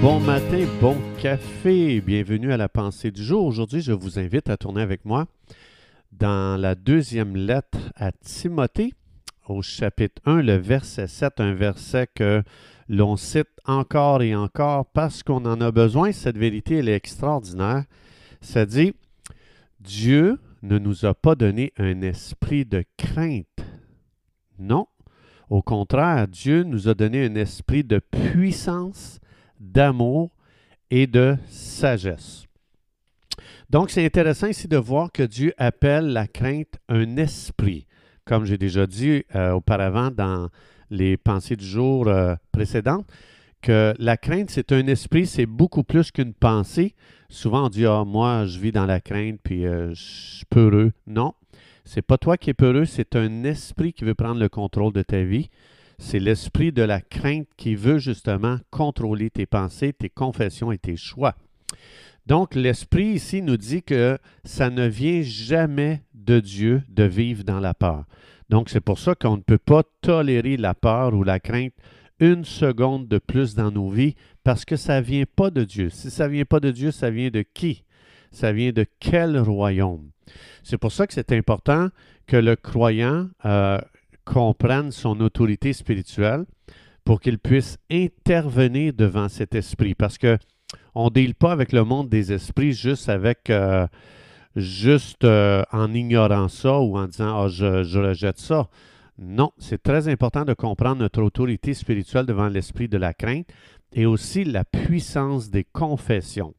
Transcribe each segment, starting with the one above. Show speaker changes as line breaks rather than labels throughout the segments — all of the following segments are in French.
bon matin, bon café. Bienvenue à la pensée du jour. Aujourd'hui, je vous invite à tourner avec moi dans la deuxième lettre à Timothée, au chapitre 1, le verset 7, un verset que l'on cite encore et encore parce qu'on en a besoin. Cette vérité, elle est extraordinaire. Ça dit, Dieu ne nous a pas donné un esprit de crainte. Non. Au contraire, Dieu nous a donné un esprit de puissance, d'amour et de sagesse. Donc, c'est intéressant ici de voir que Dieu appelle la crainte un esprit. Comme j'ai déjà dit euh, auparavant dans les pensées du jour euh, précédentes, que la crainte, c'est un esprit, c'est beaucoup plus qu'une pensée. Souvent, on dit Ah, moi, je vis dans la crainte, puis euh, je suis peureux. Non, c'est pas toi qui es peureux, c'est un esprit qui veut prendre le contrôle de ta vie. C'est l'esprit de la crainte qui veut justement contrôler tes pensées, tes confessions et tes choix. Donc, l'esprit ici nous dit que ça ne vient jamais de Dieu de vivre dans la peur. Donc, c'est pour ça qu'on ne peut pas tolérer la peur ou la crainte une seconde de plus dans nos vies parce que ça ne vient pas de Dieu. Si ça ne vient pas de Dieu, ça vient de qui? Ça vient de quel royaume? C'est pour ça que c'est important que le croyant euh, comprenne son autorité spirituelle pour qu'il puisse intervenir devant cet esprit. Parce que on ne deal pas avec le monde des esprits juste avec euh, juste euh, en ignorant ça ou en disant Ah, je, je rejette ça. Non, c'est très important de comprendre notre autorité spirituelle devant l'esprit de la crainte et aussi la puissance des confessions.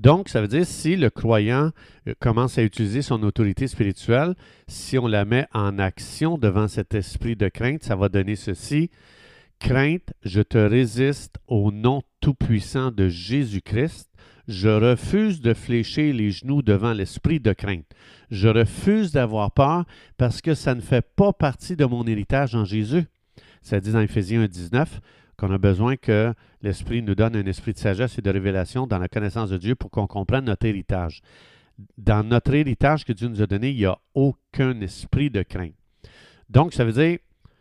Donc, ça veut dire si le croyant euh, commence à utiliser son autorité spirituelle, si on la met en action devant cet esprit de crainte, ça va donner ceci. Crainte, je te résiste au nom tout-puissant de Jésus-Christ. Je refuse de fléchir les genoux devant l'esprit de crainte. Je refuse d'avoir peur parce que ça ne fait pas partie de mon héritage en Jésus. Ça dit dans Éphésiens 1.19 qu'on a besoin que l'Esprit nous donne un esprit de sagesse et de révélation dans la connaissance de Dieu pour qu'on comprenne notre héritage. Dans notre héritage que Dieu nous a donné, il n'y a aucun esprit de crainte. Donc, ça veut dire,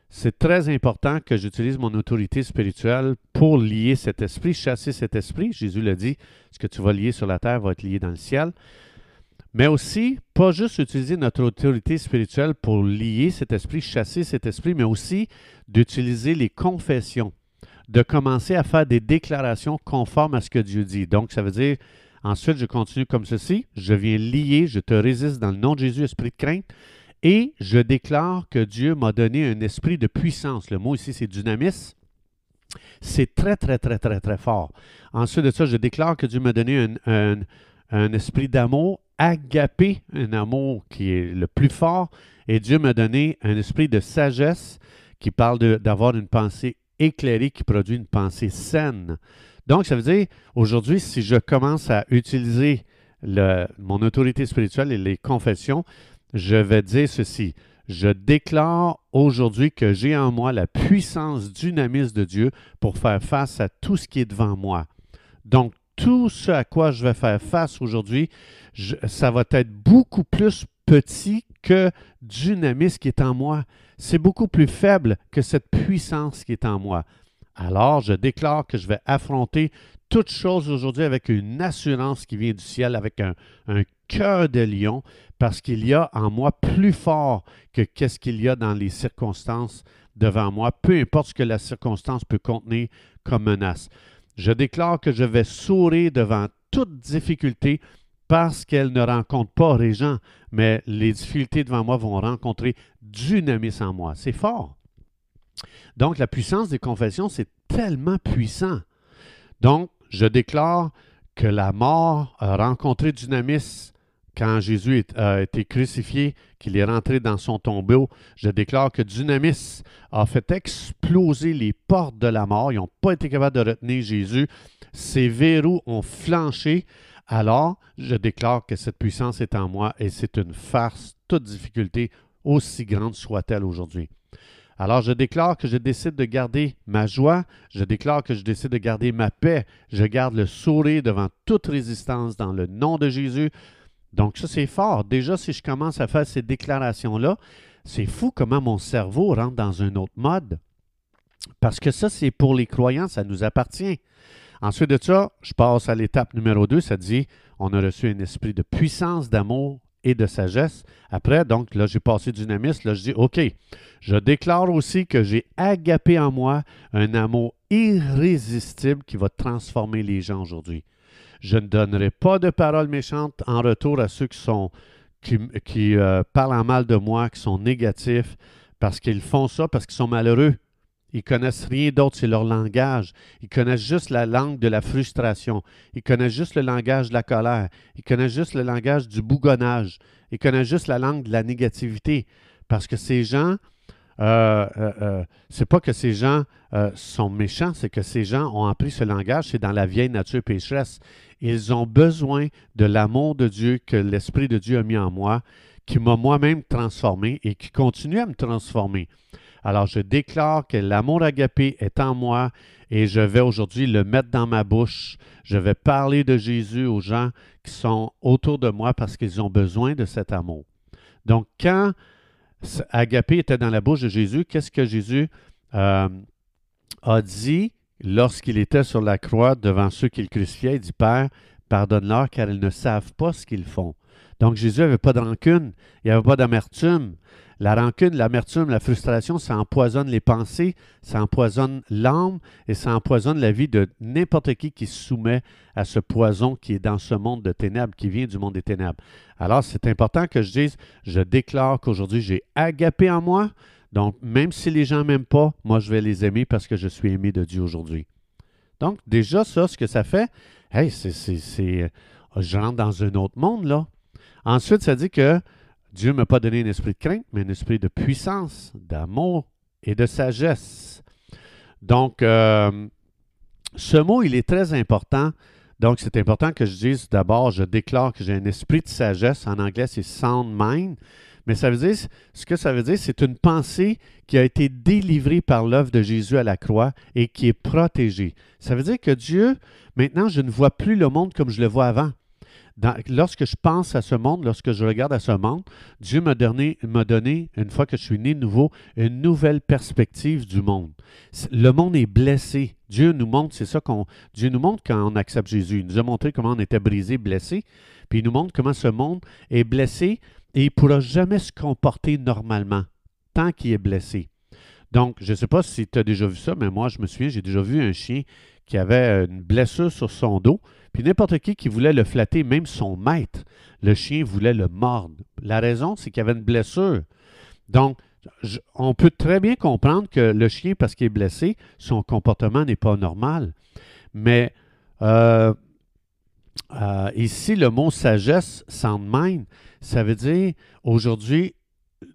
c'est très important que j'utilise mon autorité spirituelle pour lier cet esprit, chasser cet esprit. Jésus l'a dit, ce que tu vas lier sur la terre va être lié dans le ciel. Mais aussi, pas juste utiliser notre autorité spirituelle pour lier cet esprit, chasser cet esprit, mais aussi d'utiliser les confessions de commencer à faire des déclarations conformes à ce que Dieu dit. Donc, ça veut dire, ensuite, je continue comme ceci, je viens lier, je te résiste dans le nom de Jésus, esprit de crainte, et je déclare que Dieu m'a donné un esprit de puissance. Le mot ici, c'est dynamis. C'est très, très, très, très, très fort. Ensuite de ça, je déclare que Dieu m'a donné un, un esprit d'amour, agapé, un amour qui est le plus fort, et Dieu m'a donné un esprit de sagesse qui parle d'avoir une pensée éclairé qui produit une pensée saine. Donc, ça veut dire, aujourd'hui, si je commence à utiliser mon autorité spirituelle et les confessions, je vais dire ceci. Je déclare aujourd'hui que j'ai en moi la puissance dynamisme de Dieu pour faire face à tout ce qui est devant moi. Donc, tout ce à quoi je vais faire face aujourd'hui, ça va être beaucoup plus petit que dynamisme qui est en moi c'est beaucoup plus faible que cette puissance qui est en moi. Alors, je déclare que je vais affronter toute chose aujourd'hui avec une assurance qui vient du ciel, avec un, cœur de lion, parce qu'il y a en moi plus fort que qu'est-ce qu'il y a dans les circonstances devant moi, peu importe ce que la circonstance peut contenir comme menace. Je déclare que je vais sourire devant toute difficulté parce qu'elle ne rencontre pas Régent, mais les difficultés devant moi vont rencontrer dynamisme en moi. C'est fort. Donc, la puissance des confessions, c'est tellement puissant. Donc, je déclare que la mort a rencontré dynamisme quand Jésus a été crucifié, qu'il est rentré dans son tombeau. Je déclare que Dynamis a fait exploser les portes de la mort. Ils n'ont pas été capables de retenir Jésus. Ses verrous ont flanché alors je déclare que cette puissance est en moi et c'est une farce, toute difficulté, aussi grande soit-elle aujourd'hui. Alors je déclare que je décide de garder ma joie, je déclare que je décide de garder ma paix, je garde le sourire devant toute résistance dans le nom de Jésus. Donc ça c'est fort. Déjà si je commence à faire ces déclarations-là, c'est fou comment mon cerveau rentre dans un autre mode. Parce que ça, c'est pour les croyants, ça nous appartient. Ensuite de ça, je passe à l'étape numéro 2, ça dit, on a reçu un esprit de puissance, d'amour et de sagesse. Après, donc là, j'ai passé dynamisme, là, je dis, OK, je déclare aussi que j'ai agapé en moi un amour irrésistible qui va transformer les gens aujourd'hui. Je ne donnerai pas de paroles méchantes en retour à ceux qui sont qui, euh, parlent en mal de moi, qui sont négatifs, parce qu'ils font ça parce qu'ils sont malheureux. Ils connaissent rien d'autre, c'est leur langage. Ils connaissent juste la langue de la frustration. Ils connaissent juste le langage de la colère. Ils connaissent juste le langage du bougonnage. Ils connaissent juste la langue de la négativité. Parce que ces gens, euh, euh, euh c'est pas que ces gens euh, sont méchants, c'est que ces gens ont appris ce langage, c'est dans la vieille nature pécheresse. Ils ont besoin de l'amour de Dieu que l'Esprit de Dieu a mis en moi, qui m'a moi-même transformé et qui continue à me transformer. Alors je déclare que l'amour agapé est en moi et je vais aujourd'hui le mettre dans ma bouche. Je vais parler de Jésus aux gens qui sont autour de moi parce qu'ils ont besoin de cet amour. Donc quand agapé était dans la bouche de Jésus, qu'est-ce que Jésus euh, a dit lorsqu'il était sur la croix devant ceux qu'il crucifiait? Il dit, Père, pardonne-leur car ils ne savent pas ce qu'ils font. Donc Jésus n'avait pas de rancune, il n'y avait pas d'amertume. La rancune, l'amertume, la frustration, ça empoisonne les pensées, ça empoisonne l'âme et ça empoisonne la vie de n'importe qui qui se soumet à ce poison qui est dans ce monde de ténèbres, qui vient du monde des ténèbres. Alors, c'est important que je dise, je déclare qu'aujourd'hui, j'ai agapé en moi. Donc, même si les gens ne m'aiment pas, moi, je vais les aimer parce que je suis aimé de Dieu aujourd'hui. Donc, déjà, ça, ce que ça fait, hey, c'est, je rentre dans un autre monde, là. Ensuite, ça dit que Dieu ne m'a pas donné un esprit de crainte, mais un esprit de puissance, d'amour et de sagesse. Donc, euh, ce mot, il est très important. Donc, c'est important que je dise d'abord, je déclare que j'ai un esprit de sagesse. En anglais, c'est sound mind. Mais ça veut dire, ce que ça veut dire, c'est une pensée qui a été délivrée par l'œuvre de Jésus à la croix et qui est protégée. Ça veut dire que Dieu, maintenant, je ne vois plus le monde comme je le vois avant lorsque je pense à ce monde, lorsque je regarde à ce monde, Dieu m'a donné, donné, une fois que je suis né nouveau, une nouvelle perspective du monde. Le monde est blessé. Dieu nous montre, c'est ça qu'on. Dieu nous montre quand on accepte Jésus. Il nous a montré comment on était brisé, blessé. Puis il nous montre comment ce monde est blessé et il ne pourra jamais se comporter normalement tant qu'il est blessé. Donc, je ne sais pas si tu as déjà vu ça, mais moi, je me souviens, j'ai déjà vu un chien qui avait une blessure sur son dos. Puis n'importe qui qui voulait le flatter, même son maître, le chien voulait le mordre. La raison, c'est qu'il y avait une blessure. Donc, on peut très bien comprendre que le chien, parce qu'il est blessé, son comportement n'est pas normal. Mais euh, euh, ici, le mot sagesse, sound mind, ça veut dire aujourd'hui,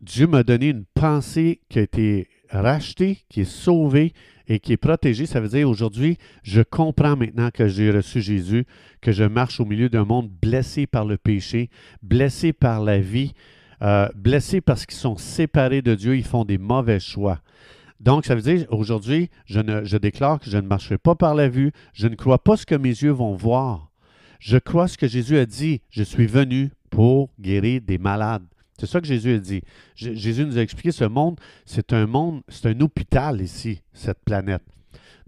Dieu m'a donné une pensée qui a été rachetée, qui est sauvée, et qui est protégé. Ça veut dire aujourd'hui, je comprends maintenant que j'ai reçu Jésus, que je marche au milieu d'un monde blessé par le péché, blessé par la vie, euh, blessé parce qu'ils sont séparés de Dieu, ils font des mauvais choix. Donc, ça veut dire, aujourd'hui, je, je déclare que je ne marcherai pas par la vue, je ne crois pas ce que mes yeux vont voir. Je crois ce que Jésus a dit, je suis venu pour guérir des malades. C'est ça que Jésus a dit. Jésus nous a expliqué ce monde, c'est un monde, c'est un hôpital ici, cette planète.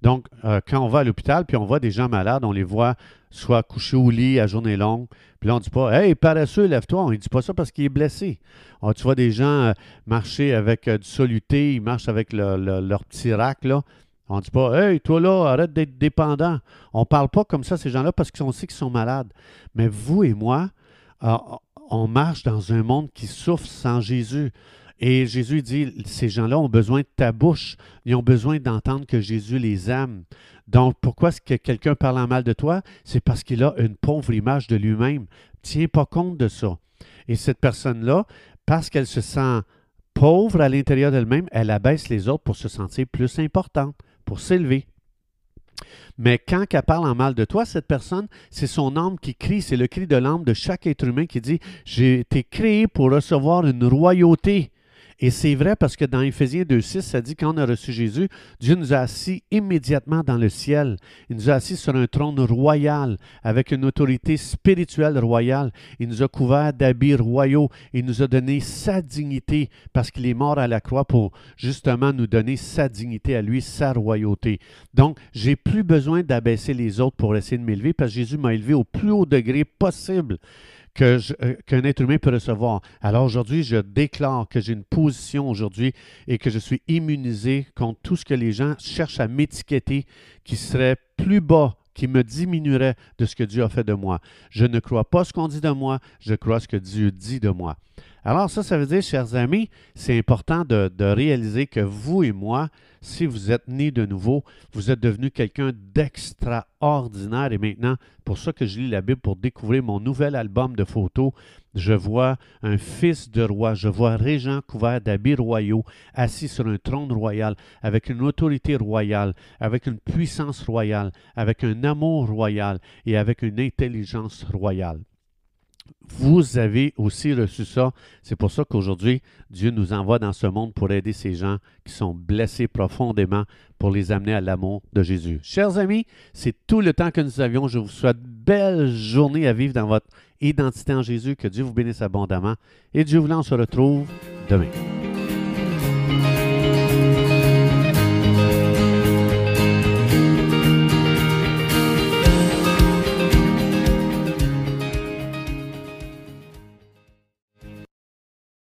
Donc, euh, quand on va à l'hôpital, puis on voit des gens malades, on les voit soit couchés au lit à journée longue, puis là, on ne dit pas Hey, paresseux, lève-toi. On ne dit pas ça parce qu'il est blessé. Ah, tu vois des gens euh, marcher avec euh, du soluté, ils marchent avec leur petit rack, là. On ne dit pas Hey, toi là, arrête d'être dépendant. On ne parle pas comme ça, ces gens-là, parce qu'on sait qu'ils sont malades. Mais vous et moi, on marche dans un monde qui souffre sans Jésus. Et Jésus dit, ces gens-là ont besoin de ta bouche. Ils ont besoin d'entendre que Jésus les aime. Donc, pourquoi est-ce que quelqu'un parle en mal de toi? C'est parce qu'il a une pauvre image de lui-même. Tiens pas compte de ça. Et cette personne-là, parce qu'elle se sent pauvre à l'intérieur d'elle-même, elle abaisse les autres pour se sentir plus importante, pour s'élever. Mais quand elle parle en mal de toi, cette personne, c'est son âme qui crie, c'est le cri de l'âme de chaque être humain qui dit J'ai été créé pour recevoir une royauté. Et c'est vrai parce que dans Éphésiens 2.6, ça dit quand on a reçu Jésus, Dieu nous a assis immédiatement dans le ciel. Il nous a assis sur un trône royal avec une autorité spirituelle royale. Il nous a couverts d'habits royaux. Il nous a donné sa dignité parce qu'il est mort à la croix pour justement nous donner sa dignité à lui, sa royauté. Donc, j'ai plus besoin d'abaisser les autres pour essayer de m'élever parce que Jésus m'a élevé au plus haut degré possible. Euh, qu'un être humain peut recevoir. Alors aujourd'hui, je déclare que j'ai une position aujourd'hui et que je suis immunisé contre tout ce que les gens cherchent à m'étiqueter qui serait plus bas qui me diminuerait de ce que Dieu a fait de moi. Je ne crois pas ce qu'on dit de moi, je crois ce que Dieu dit de moi. Alors ça, ça veut dire, chers amis, c'est important de, réaliser que vous et moi, si vous êtes nés de nouveau, vous êtes devenu quelqu'un d'extraordinaire. Et maintenant, pour ça que je lis la Bible, pour découvrir mon nouvel album de photos, je vois un fils de roi, je vois Régent couvert d'habits royaux, assis sur un trône royal, avec une autorité royale, avec une puissance royale, avec un amour royal et avec une intelligence royale. Vous avez aussi reçu ça. C'est pour ça qu'aujourd'hui, Dieu nous envoie dans ce monde pour aider ces gens qui sont blessés profondément, pour les amener à l'amour de Jésus. Chers amis, c'est tout le temps que nous avions. Je vous souhaite belle journée à vivre dans votre identité en Jésus. Que Dieu vous bénisse abondamment. Et Dieu voulant, on se retrouve demain.